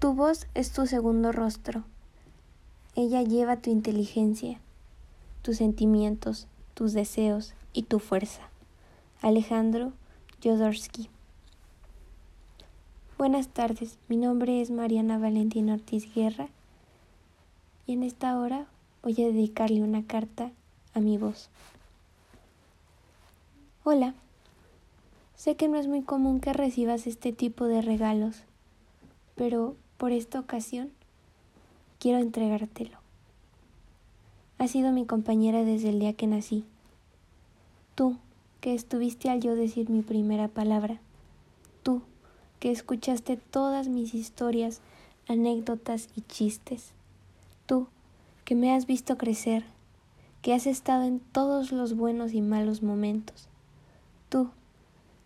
Tu voz es tu segundo rostro. Ella lleva tu inteligencia, tus sentimientos, tus deseos y tu fuerza. Alejandro Jodorowsky. Buenas tardes, mi nombre es Mariana Valentina Ortiz Guerra y en esta hora voy a dedicarle una carta a mi voz. Hola, sé que no es muy común que recibas este tipo de regalos, pero por esta ocasión quiero entregártelo. Has sido mi compañera desde el día que nací. Tú, que estuviste al yo decir mi primera palabra. Tú, que escuchaste todas mis historias, anécdotas y chistes. Tú, que me has visto crecer, que has estado en todos los buenos y malos momentos. Tú,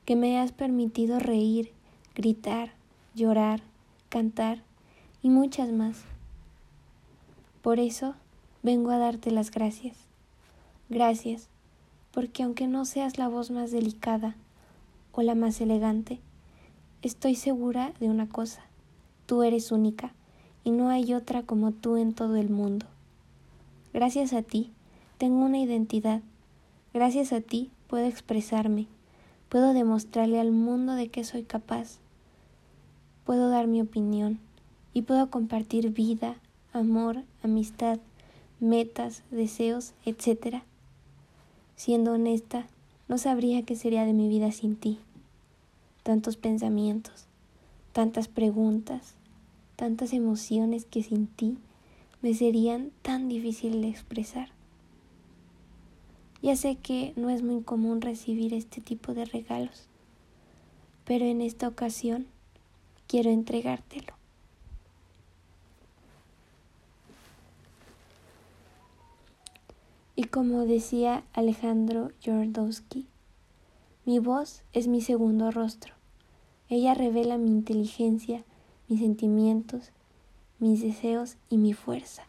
que me has permitido reír, gritar, llorar, cantar y muchas más. Por eso vengo a darte las gracias. Gracias, porque aunque no seas la voz más delicada o la más elegante, estoy segura de una cosa. Tú eres única y no hay otra como tú en todo el mundo. Gracias a ti tengo una identidad. Gracias a ti puedo expresarme. Puedo demostrarle al mundo de qué soy capaz puedo dar mi opinión y puedo compartir vida, amor, amistad, metas, deseos, etc. Siendo honesta, no sabría qué sería de mi vida sin ti. Tantos pensamientos, tantas preguntas, tantas emociones que sin ti me serían tan difícil de expresar. Ya sé que no es muy común recibir este tipo de regalos, pero en esta ocasión quiero entregártelo. Y como decía Alejandro Jordowski, mi voz es mi segundo rostro. Ella revela mi inteligencia, mis sentimientos, mis deseos y mi fuerza.